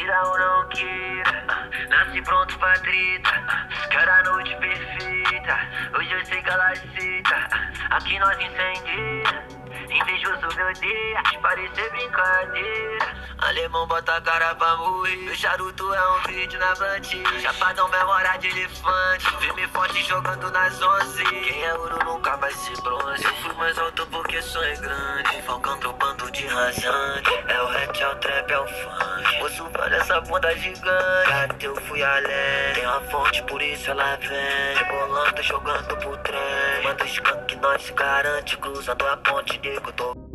Queira ou não queira, nasci pronto pra treta. Quero a noite perfeita, hoje eu sei que ela aceita. Aqui nós incendia. Invejoso me odeia, parecer brincadeira. Alemão bota a cara pra morrer. O charuto é um vídeo na bandeja. Chapadão memória de elefante. Firme forte jogando nas onze. Quem é ouro nunca vai ser bronze. Eu fui mais alto porque sonho é grande. Falcão bando de rasante. É o rap, é o trap, é o funk. Moço, olha essa bunda gigante. Gato, eu fui além. Tem uma fonte, por isso ela vem. Rebolando, jogando pro trem. Manda que nós se garante. Cruzando a ponte eu tô.